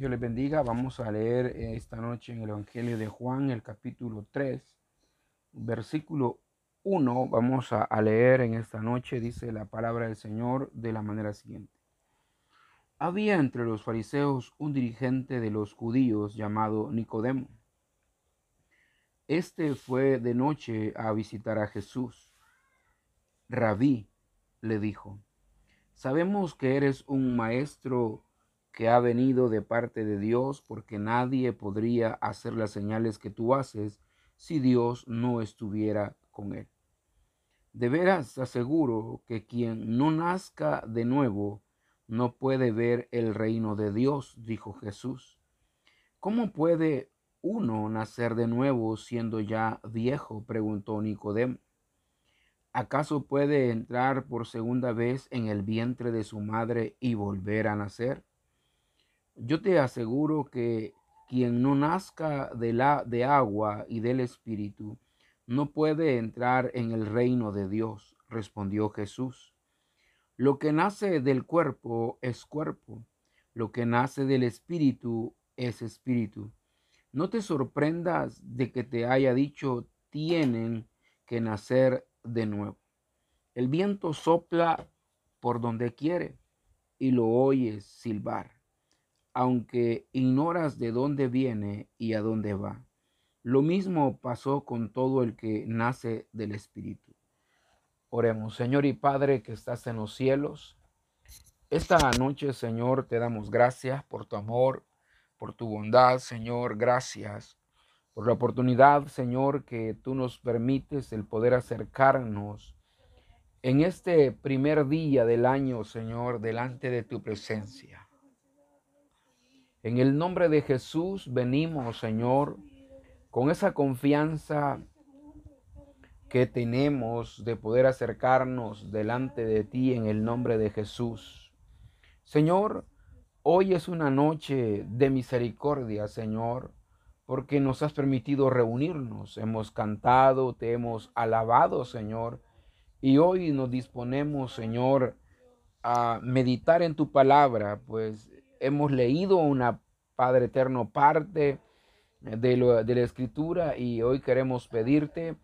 Dios les bendiga. Vamos a leer esta noche en el Evangelio de Juan, el capítulo 3, versículo 1. Vamos a, a leer en esta noche, dice la palabra del Señor de la manera siguiente. Había entre los fariseos un dirigente de los judíos llamado Nicodemo. Este fue de noche a visitar a Jesús. Rabí, le dijo, sabemos que eres un maestro que ha venido de parte de Dios, porque nadie podría hacer las señales que tú haces si Dios no estuviera con él. De veras aseguro que quien no nazca de nuevo no puede ver el reino de Dios, dijo Jesús. ¿Cómo puede uno nacer de nuevo siendo ya viejo? preguntó Nicodemo. ¿Acaso puede entrar por segunda vez en el vientre de su madre y volver a nacer? Yo te aseguro que quien no nazca de, la, de agua y del Espíritu no puede entrar en el reino de Dios, respondió Jesús. Lo que nace del cuerpo es cuerpo, lo que nace del Espíritu es Espíritu. No te sorprendas de que te haya dicho tienen que nacer de nuevo. El viento sopla por donde quiere y lo oyes silbar aunque ignoras de dónde viene y a dónde va. Lo mismo pasó con todo el que nace del Espíritu. Oremos, Señor y Padre que estás en los cielos. Esta noche, Señor, te damos gracias por tu amor, por tu bondad, Señor. Gracias por la oportunidad, Señor, que tú nos permites el poder acercarnos en este primer día del año, Señor, delante de tu presencia. En el nombre de Jesús venimos, Señor, con esa confianza que tenemos de poder acercarnos delante de ti en el nombre de Jesús. Señor, hoy es una noche de misericordia, Señor, porque nos has permitido reunirnos. Hemos cantado, te hemos alabado, Señor, y hoy nos disponemos, Señor, a meditar en tu palabra, pues hemos leído una Padre Eterno parte de, de la Escritura y hoy queremos pedirte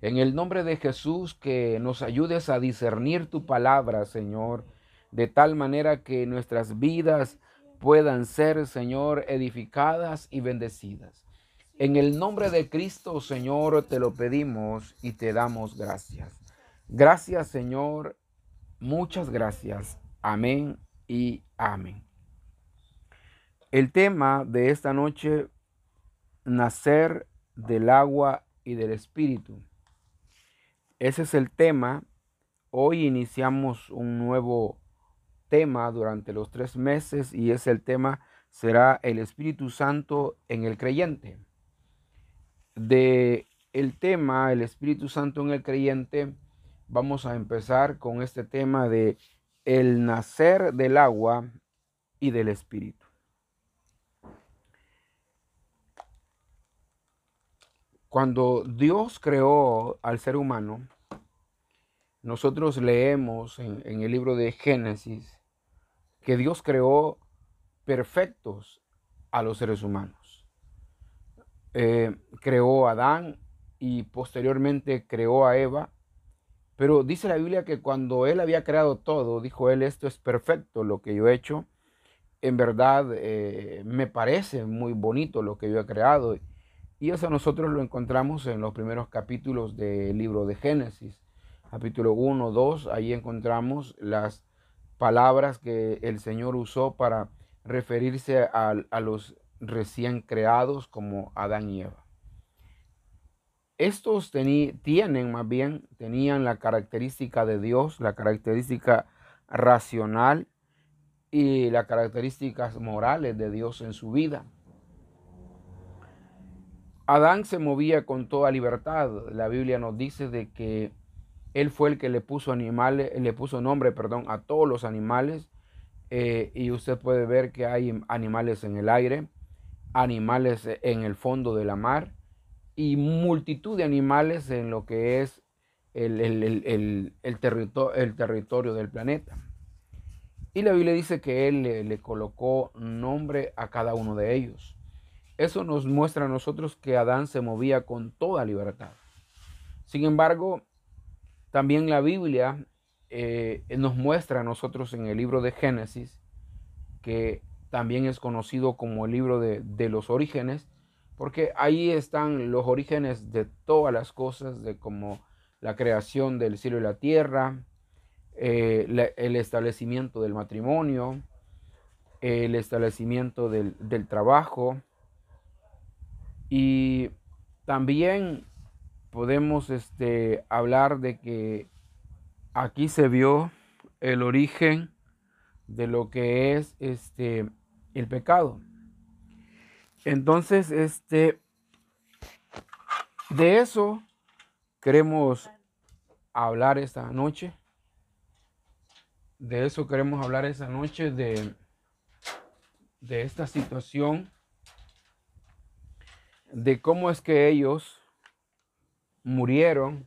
en el nombre de Jesús que nos ayudes a discernir tu palabra, Señor, de tal manera que nuestras vidas puedan ser, Señor, edificadas y bendecidas. En el nombre de Cristo, Señor, te lo pedimos y te damos gracias. Gracias, Señor. Muchas gracias. Amén y amén. El tema de esta noche, nacer del agua y del espíritu. Ese es el tema. Hoy iniciamos un nuevo tema durante los tres meses y ese el tema será el Espíritu Santo en el creyente. De el tema el Espíritu Santo en el creyente, vamos a empezar con este tema de el nacer del agua y del espíritu. Cuando Dios creó al ser humano, nosotros leemos en, el libro de Génesis que Dios creó perfectos a los seres humanos. Eh, creó a Adán y posteriormente creó a Eva. Pero dice la Biblia que cuando Él había creado todo, dijo Él, esto es perfecto lo que yo he hecho. En verdad eh, me parece muy bonito lo que yo he creado y eso nosotros lo encontramos en los primeros capítulos del libro de Génesis. Capítulo 1, 2, ahí encontramos las palabras que el Señor usó para referirse a, los recién creados como Adán y Eva. Estos tienen más bien, tenían la característica de Dios, la característica racional y las características morales de Dios en su vida. Adán se movía con toda libertad. La Biblia nos dice de que él fue el que le puso animales, le puso nombre, perdón, a todos los animales. Eh, y usted puede ver que hay animales en el aire, animales en el fondo de la mar y multitud de animales en lo que es el, el, el, territorio del planeta. Y la Biblia dice que Él le, colocó nombre a cada uno de ellos. Eso nos muestra a nosotros que Adán se movía con toda libertad. Sin embargo, también la Biblia eh, nos muestra a nosotros en el libro de Génesis, que también es conocido como el libro de, los orígenes, porque ahí están los orígenes de todas las cosas, de como la creación del cielo y la tierra, eh, el establecimiento del matrimonio, el establecimiento del, del trabajo y también podemos este, hablar de que aquí se vio el origen de lo que es este, el pecado. Entonces, este, de eso queremos hablar esta noche. De eso queremos hablar esta noche, de, de esta situación, de cómo es que ellos murieron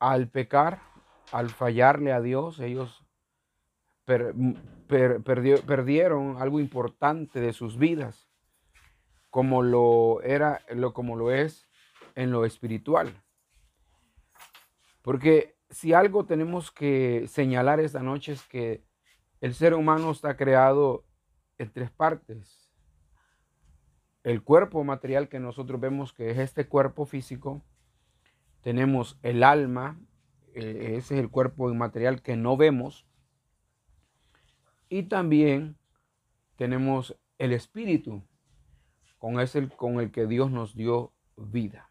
al pecar, al fallarle a Dios, ellos perdieron algo importante de sus vidas, como lo era, lo, como lo es en lo espiritual. Porque si algo tenemos que señalar esta noche es que el ser humano está creado en tres partes el cuerpo material que nosotros vemos que es este cuerpo físico, tenemos el alma, eh, ese es el cuerpo inmaterial que no vemos, y también tenemos el espíritu, con, ese, con el que Dios nos dio vida.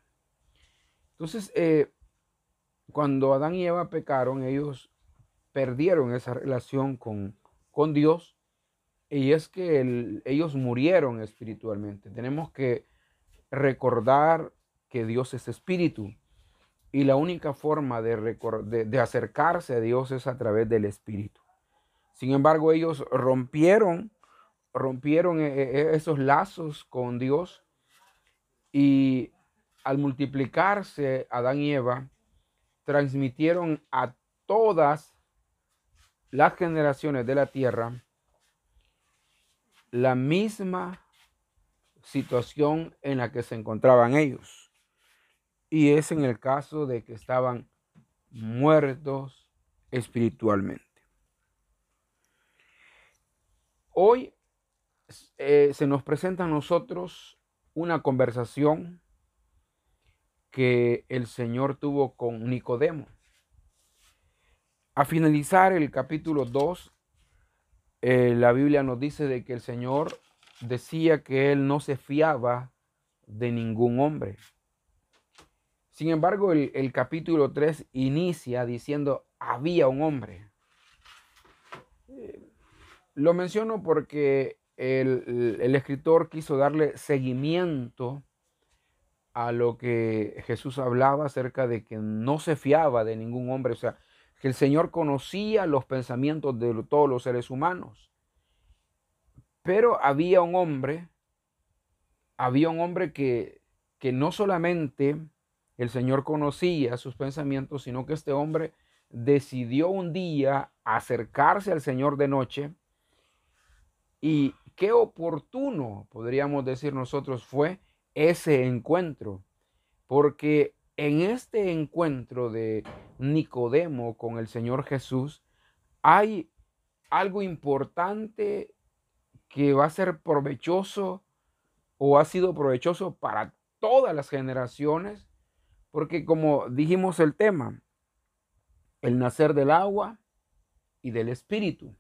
Entonces, eh, cuando Adán y Eva pecaron, ellos perdieron esa relación con, con Dios y es que ellos murieron espiritualmente. Tenemos que recordar que Dios es espíritu. Y la única forma de, de, acercarse a Dios es a través del espíritu. Sin embargo, ellos rompieron, rompieron e, e, esos lazos con Dios y al multiplicarse Adán y Eva, transmitieron a todas las generaciones de la tierra la misma situación en la que se encontraban ellos. Y es en el caso de que estaban muertos espiritualmente. Hoy eh, se nos presenta a nosotros una conversación que el Señor tuvo con Nicodemo. A finalizar el capítulo 2 eh, la Biblia nos dice de que el Señor decía que Él no se fiaba de ningún hombre. Sin embargo, el, capítulo 3 inicia diciendo, había un hombre. Eh, lo menciono porque el, el, escritor quiso darle seguimiento a lo que Jesús hablaba acerca de que no se fiaba de ningún hombre. O sea, que el Señor conocía los pensamientos de todos los seres humanos. Pero había un hombre, había un hombre que, que no solamente el Señor conocía sus pensamientos, sino que este hombre decidió un día acercarse al Señor de noche y qué oportuno, podríamos decir nosotros, fue ese encuentro, porque en este encuentro de Nicodemo con el Señor Jesús, hay algo importante que va a ser provechoso o ha sido provechoso para todas las generaciones, porque como dijimos el tema, el nacer del agua y del espíritu.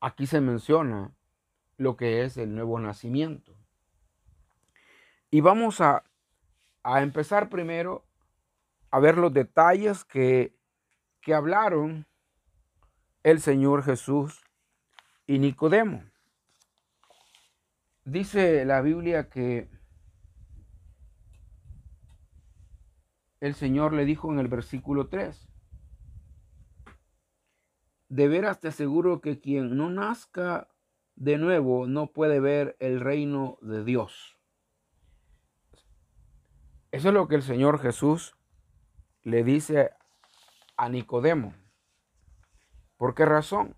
Aquí se menciona lo que es el nuevo nacimiento. Y vamos a a empezar primero a ver los detalles que, que hablaron el Señor Jesús y Nicodemo. Dice la Biblia que el Señor le dijo en el versículo 3, de veras te aseguro que quien no nazca de nuevo no puede ver el reino de Dios. Eso es lo que el Señor Jesús le dice a Nicodemo. ¿Por qué razón?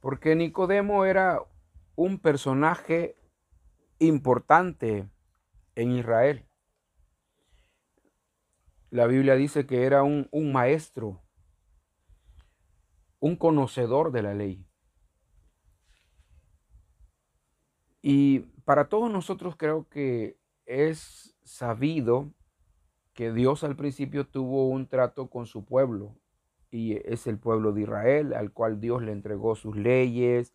Porque Nicodemo era un personaje importante en Israel. La Biblia dice que era un, un maestro, un conocedor de la ley. Y para todos nosotros creo que es sabido que Dios al principio tuvo un trato con su pueblo y es el pueblo de Israel al cual Dios le entregó sus leyes,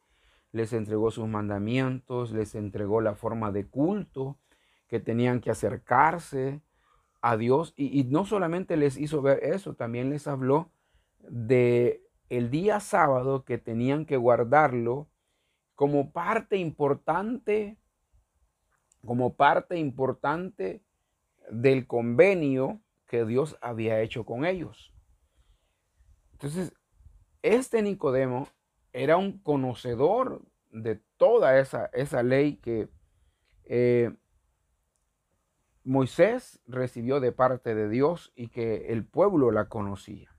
les entregó sus mandamientos, les entregó la forma de culto que tenían que acercarse a Dios. Y, no solamente les hizo ver eso, también les habló de el día sábado que tenían que guardarlo como parte importante, como parte importante del convenio que Dios había hecho con ellos. Entonces, este Nicodemo era un conocedor de toda esa, esa ley que eh, Moisés recibió de parte de Dios y que el pueblo la conocía.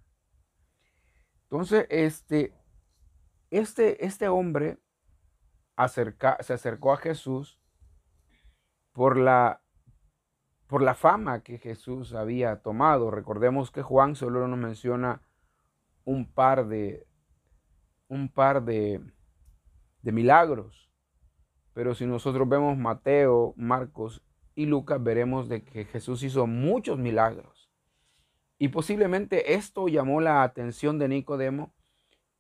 Entonces, este, este, este hombre se acercó a Jesús por la, por la fama que Jesús había tomado. Recordemos que Juan solo nos menciona un par de, un par de, milagros. Pero si nosotros vemos Mateo, Marcos y Lucas, veremos de que Jesús hizo muchos milagros. Y posiblemente esto llamó la atención de Nicodemo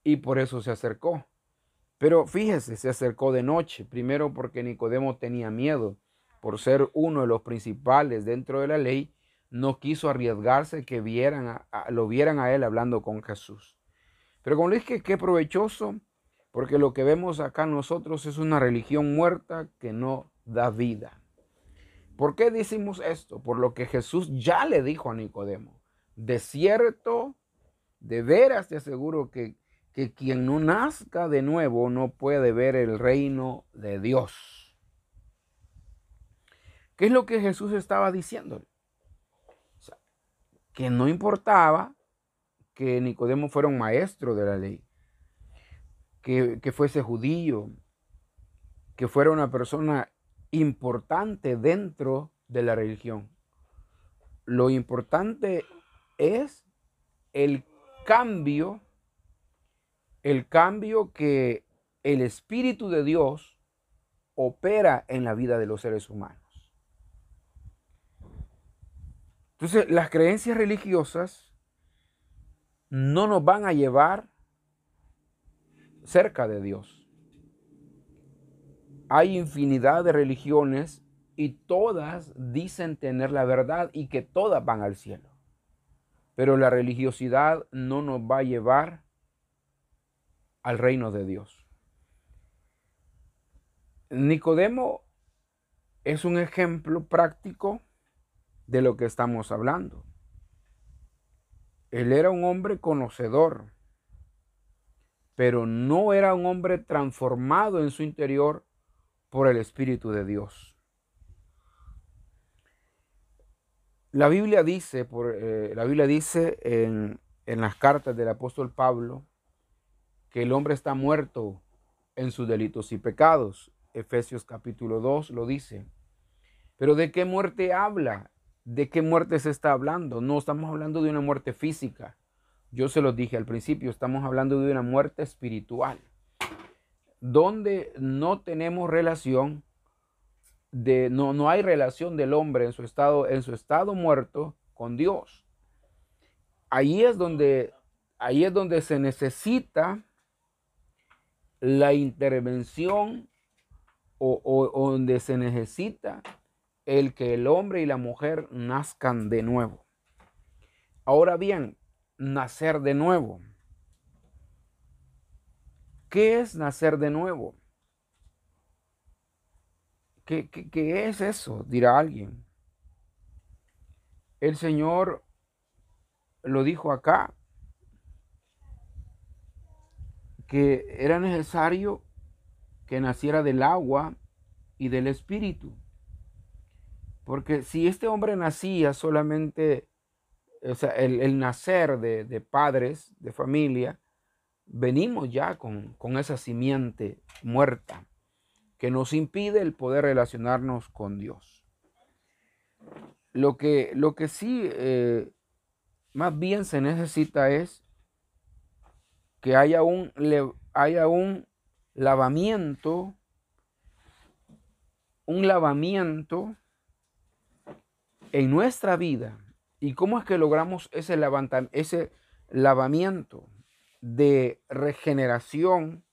y por eso se acercó. Pero fíjese, se acercó de noche, primero porque Nicodemo tenía miedo, por ser uno de los principales dentro de la ley, no quiso arriesgarse que vieran lo vieran a él hablando con Jesús. Pero como le dije, qué provechoso, porque lo que vemos acá nosotros es una religión muerta que no da vida. ¿Por qué decimos esto? Por lo que Jesús ya le dijo a Nicodemo. De cierto, de veras te aseguro que que quien no nazca de nuevo no puede ver el reino de Dios. ¿Qué es lo que Jesús estaba diciendo? que no importaba que Nicodemo fuera un maestro de la ley, que, que fuese judío, que fuera una persona importante dentro de la religión. Lo importante es el cambio el cambio que el Espíritu de Dios opera en la vida de los seres humanos. Entonces, las creencias religiosas no nos van a llevar cerca de Dios. Hay infinidad de religiones y todas dicen tener la verdad y que todas van al cielo. Pero la religiosidad no nos va a llevar al reino de Dios. Nicodemo es un ejemplo práctico de lo que estamos hablando. Él era un hombre conocedor, pero no era un hombre transformado en su interior por el Espíritu de Dios. La Biblia dice, por, eh, la Biblia dice en, en las cartas del apóstol Pablo, que el hombre está muerto en sus delitos y pecados. Efesios capítulo 2 lo dice. Pero ¿de qué muerte habla? ¿De qué muerte se está hablando? No estamos hablando de una muerte física. Yo se lo dije al principio, estamos hablando de una muerte espiritual, donde no tenemos relación de no, no hay relación del hombre en su estado en su estado muerto con Dios. Ahí es donde ahí es donde se necesita la intervención o, donde se necesita el que el hombre y la mujer nazcan de nuevo. Ahora bien, nacer de nuevo. ¿Qué es nacer de nuevo? ¿Qué, qué es eso? Dirá alguien. El Señor lo dijo acá que era necesario que naciera del agua y del espíritu. Porque si este hombre nacía solamente, o sea, el, nacer de, de, padres, de familia, venimos ya con, esa simiente muerta que nos impide el poder relacionarnos con Dios. Lo que, lo que sí eh, más bien se necesita es que haya un, haya un lavamiento, un lavamiento en nuestra vida. ¿Y cómo es que logramos ese, ese lavamiento de regeneración?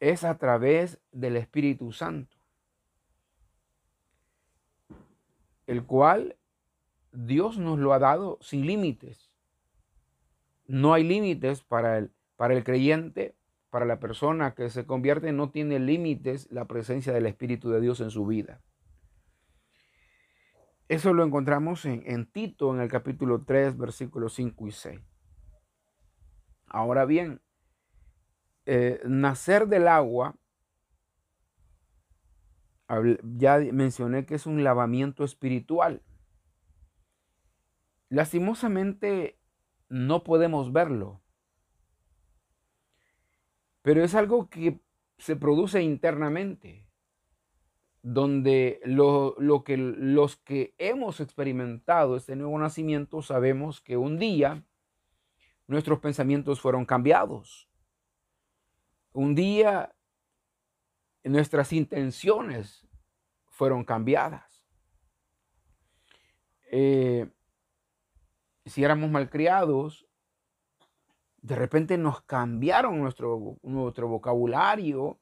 Es a través del Espíritu Santo, el cual Dios nos lo ha dado sin límites. No hay límites para el, para el creyente, para la persona que se convierte, no tiene límites la presencia del Espíritu de Dios en su vida. Eso lo encontramos en, Tito, en el capítulo 3, versículos 5 y 6. Ahora bien, eh, nacer del agua, ya mencioné que es un lavamiento espiritual. Lastimosamente no podemos verlo, pero es algo que se produce internamente donde lo, que los que hemos experimentado este nuevo nacimiento sabemos que un día nuestros pensamientos fueron cambiados. Un día nuestras intenciones fueron cambiadas. Eh, si éramos malcriados, de repente nos cambiaron nuestro, nuestro vocabulario,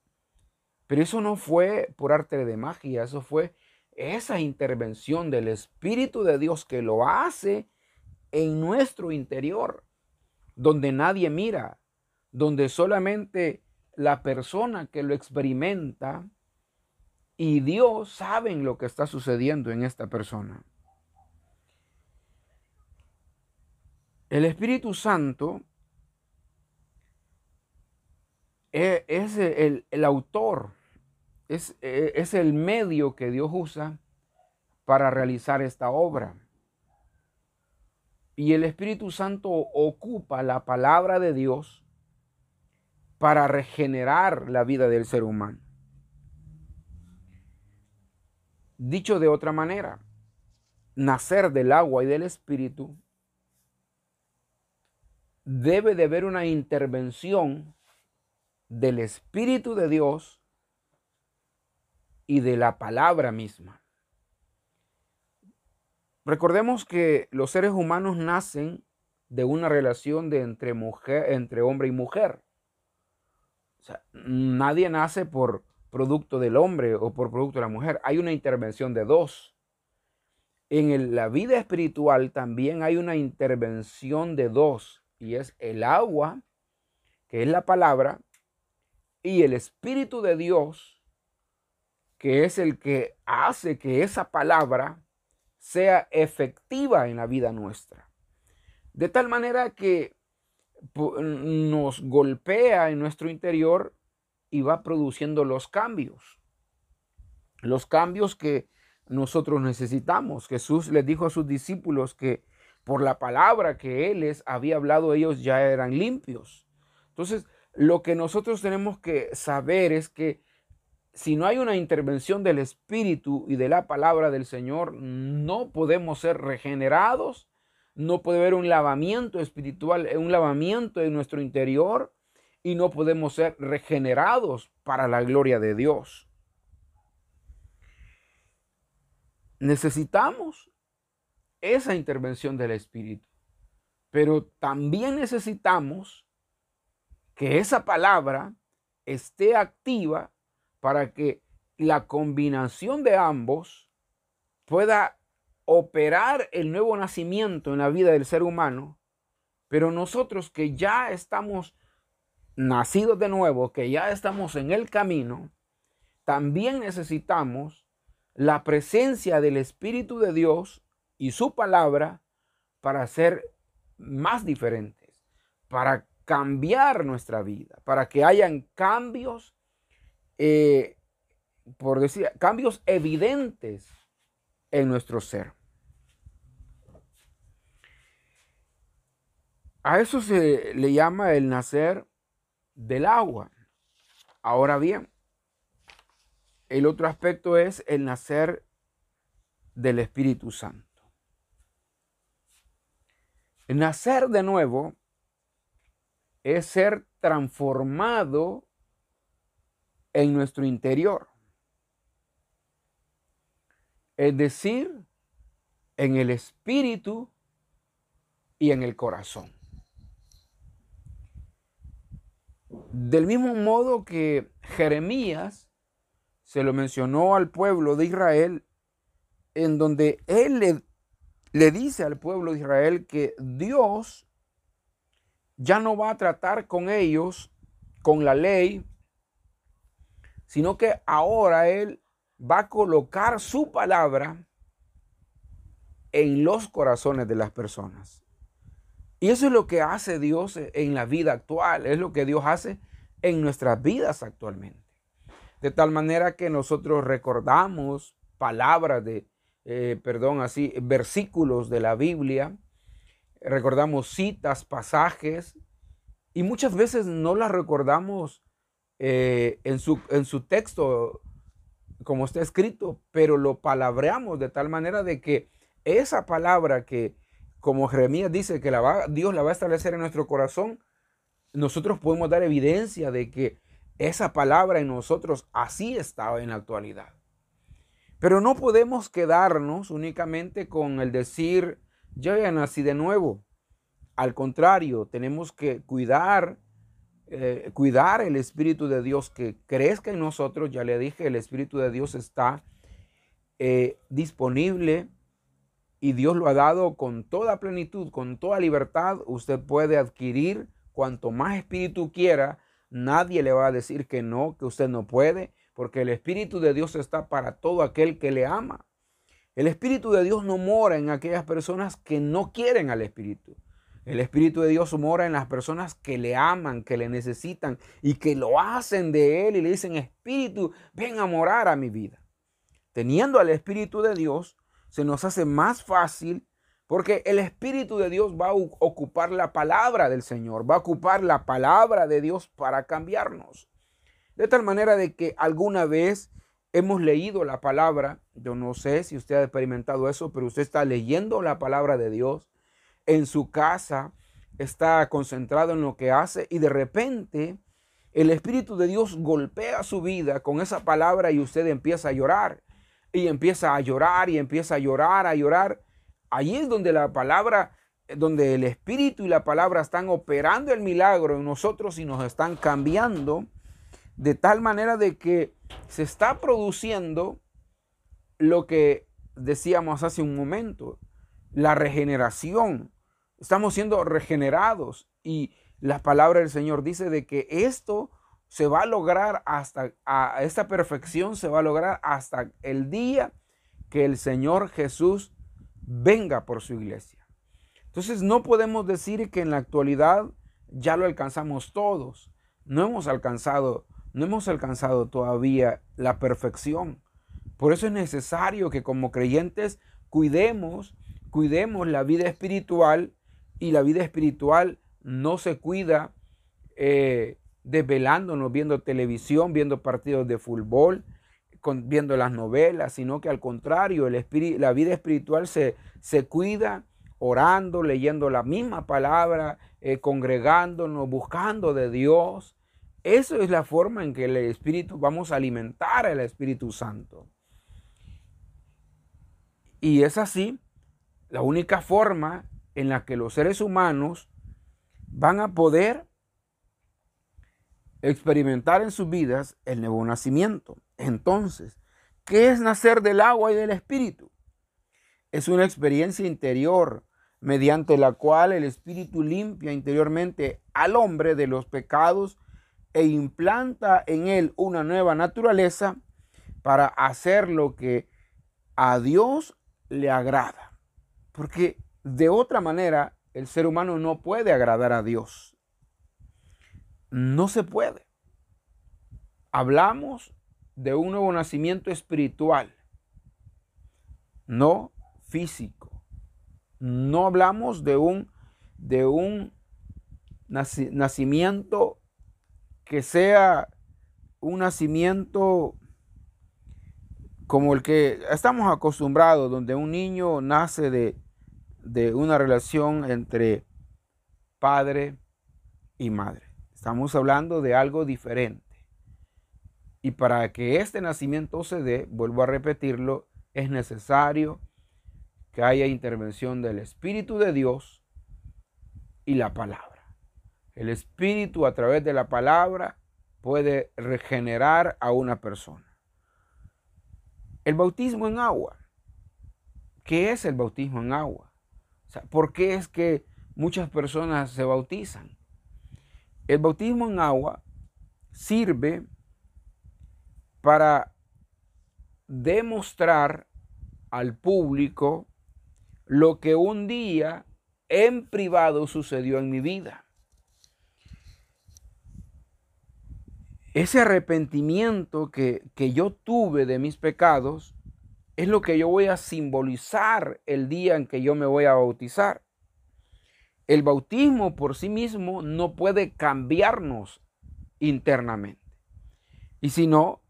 pero eso no fue por arte de magia, eso fue esa intervención del Espíritu de Dios que lo hace en nuestro interior, donde nadie mira, donde solamente la persona que lo experimenta y Dios saben lo que está sucediendo en esta persona. El Espíritu Santo e, es el, el autor e, es, el medio que Dios usa para realizar esta obra. Y el Espíritu Santo ocupa la palabra de Dios para regenerar la vida del ser humano. Dicho de otra manera, nacer del agua y del Espíritu debe de haber una intervención del Espíritu de Dios y de la palabra misma. Recordemos que los seres humanos nacen de una relación de entre, mujer, entre hombre y mujer. nadie nace por producto del hombre o por producto de la mujer. Hay una intervención de dos. En la vida espiritual también hay una intervención de dos y es el agua, que es la palabra, y el Espíritu de Dios, que es el que hace que esa palabra sea efectiva en la vida nuestra. De tal manera que nos golpea en nuestro interior y va produciendo los cambios. Los cambios que nosotros necesitamos. Jesús les dijo a sus discípulos que por la palabra que Él les había hablado, ellos ya eran limpios. Entonces, lo que nosotros tenemos que saber es que si no hay una intervención del Espíritu y de la palabra del Señor, no podemos ser regenerados, no puede haber un lavamiento espiritual, un lavamiento en nuestro interior y no podemos ser regenerados para la gloria de Dios. Necesitamos esa intervención del Espíritu, pero también necesitamos que esa palabra esté activa para que la combinación de ambos pueda operar el nuevo nacimiento en la vida del ser humano, pero nosotros que ya estamos nacidos de nuevo, que ya estamos en el camino, también necesitamos la presencia del Espíritu de Dios y su palabra para ser más diferentes, para cambiar nuestra vida, para que hayan cambios eh, por decir, cambios evidentes en nuestro ser. A eso se le llama el nacer del agua. Ahora bien, el otro aspecto es el nacer del Espíritu Santo. El nacer de nuevo es ser transformado en nuestro interior. Es decir, en el espíritu y en el corazón. Del mismo modo que Jeremías se lo mencionó al pueblo de Israel, en donde él le, le dice al pueblo de Israel que Dios ya no va a tratar con ellos con la ley, sino que ahora Él va a colocar su palabra en los corazones de las personas. Y eso es lo que hace Dios en la vida actual, es lo que Dios hace en nuestras vidas actualmente. De tal manera que nosotros recordamos palabras de, eh, perdón, así, versículos de la Biblia, recordamos citas, pasajes, y muchas veces no las recordamos eh, en, su, en su texto como está escrito, pero lo palabreamos de tal manera de que esa palabra que, como Jeremías dice, que la va, Dios la va a establecer en nuestro corazón, nosotros podemos dar evidencia de que esa palabra en nosotros así está en la actualidad. Pero no podemos quedarnos únicamente con el decir, yo ya nací de nuevo. Al contrario, tenemos que cuidar, eh, cuidar el Espíritu de Dios que crezca en nosotros. Ya le dije, el Espíritu de Dios está eh, disponible y Dios lo ha dado con toda plenitud, con toda libertad. Usted puede adquirir cuanto más espíritu quiera. Nadie le va a decir que no, que usted no puede porque el Espíritu de Dios está para todo aquel que le ama. El Espíritu de Dios no mora en aquellas personas que no quieren al Espíritu. El Espíritu de Dios mora en las personas que le aman, que le necesitan y que lo hacen de Él y le dicen, Espíritu, ven a morar a mi vida. Teniendo al Espíritu de Dios, se nos hace más fácil porque el Espíritu de Dios va a ocupar la palabra del Señor, va a ocupar la palabra de Dios para cambiarnos. De tal manera de que alguna vez hemos leído la palabra, yo no sé si usted ha experimentado eso, pero usted está leyendo la palabra de Dios en su casa, está concentrado en lo que hace y de repente el Espíritu de Dios golpea su vida con esa palabra y usted empieza a llorar y empieza a llorar y empieza a llorar, a llorar. Allí es donde la palabra, donde el Espíritu y la palabra están operando el milagro en nosotros y nos están cambiando de tal manera de que se está produciendo lo que decíamos hace un momento, la regeneración. Estamos siendo regenerados y la palabra del Señor dice de que esto se va a lograr hasta, a esta perfección se va a lograr hasta el día que el Señor Jesús venga por su iglesia. Entonces no podemos decir que en la actualidad ya lo alcanzamos todos. No hemos alcanzado no hemos alcanzado todavía la perfección. Por eso es necesario que como creyentes cuidemos, cuidemos la vida espiritual y la vida espiritual no se cuida eh, desvelándonos, viendo televisión, viendo partidos de fútbol, viendo las novelas, sino que al contrario, el la vida espiritual se, se cuida orando, leyendo la misma palabra, eh, congregándonos, buscando de Dios, eso es la forma en que el Espíritu, vamos a alimentar al Espíritu Santo. Y es así la única forma en la que los seres humanos van a poder experimentar en sus vidas el nuevo nacimiento. Entonces, ¿qué es nacer del agua y del Espíritu? Es una experiencia interior mediante la cual el Espíritu limpia interiormente al hombre de los pecados e implanta en él una nueva naturaleza para hacer lo que a Dios le agrada. Porque de otra manera el ser humano no puede agradar a Dios. No se puede. Hablamos de un nuevo nacimiento espiritual, no físico. No hablamos de un, de un nacimiento que sea un nacimiento como el que estamos acostumbrados, donde un niño nace de, de una relación entre padre y madre. Estamos hablando de algo diferente. Y para que este nacimiento se dé, vuelvo a repetirlo, es necesario que haya intervención del Espíritu de Dios y la palabra. El Espíritu a través de la palabra puede regenerar a una persona. El bautismo en agua. ¿Qué es el bautismo en agua? ¿Por qué es que muchas personas se bautizan? El bautismo en agua sirve para demostrar al público lo que un día en privado sucedió en mi vida. Ese arrepentimiento que, que, yo tuve de mis pecados es lo que yo voy a simbolizar el día en que yo me voy a bautizar. El bautismo por sí mismo no puede cambiarnos internamente. Y si no,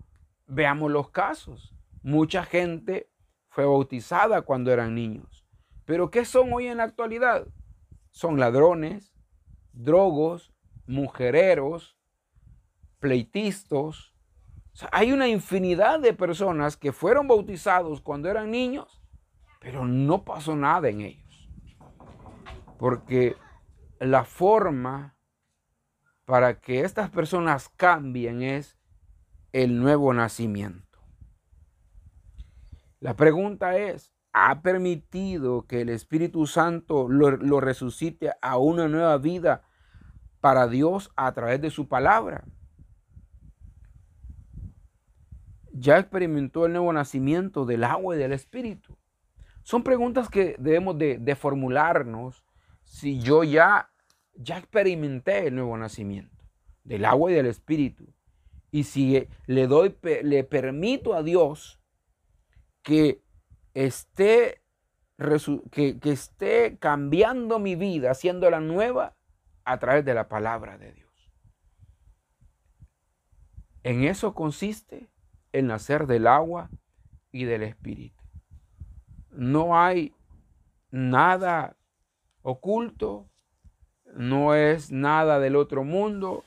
veamos los casos. Mucha gente fue bautizada cuando eran niños. Pero ¿qué son hoy en la actualidad? Son ladrones, drogos, mujereros, pleitistas. Hay una infinidad de personas que fueron bautizados cuando eran niños, pero no pasó nada en ellos. Porque la forma para que estas personas cambien es el nuevo nacimiento. La pregunta es, ¿ha permitido que el Espíritu Santo lo, resucite a una nueva vida para Dios a través de su palabra? ¿Ya experimentó el nuevo nacimiento del agua y del Espíritu? Son preguntas que debemos de, formularnos si yo ya, ya experimenté el nuevo nacimiento del agua y del espíritu, y si le doy, le permito a Dios que esté, que, que esté cambiando mi vida, haciéndola nueva a través de la palabra de Dios. En eso consiste el nacer del agua y del espíritu. No hay nada oculto, no es nada del otro mundo.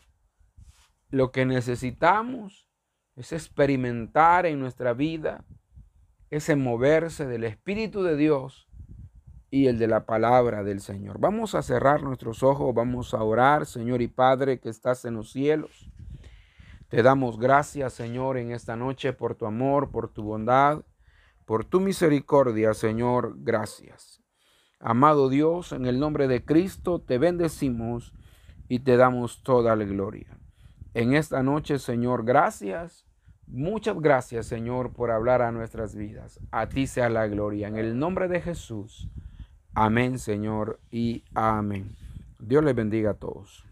Lo que necesitamos es experimentar en nuestra vida ese moverse del Espíritu de Dios y el de la palabra del Señor. Vamos a cerrar nuestros ojos, vamos a orar, Señor y Padre que estás en los cielos. Te damos gracias, Señor, en esta noche por tu amor, por tu bondad, por tu misericordia, Señor. Gracias. Amado Dios, en el nombre de Cristo te bendecimos y te damos toda la gloria. En esta noche, Señor, gracias. Muchas gracias, Señor, por hablar a nuestras vidas. A ti sea la gloria. En el nombre de Jesús. Amén, Señor, y amén. Dios les bendiga a todos.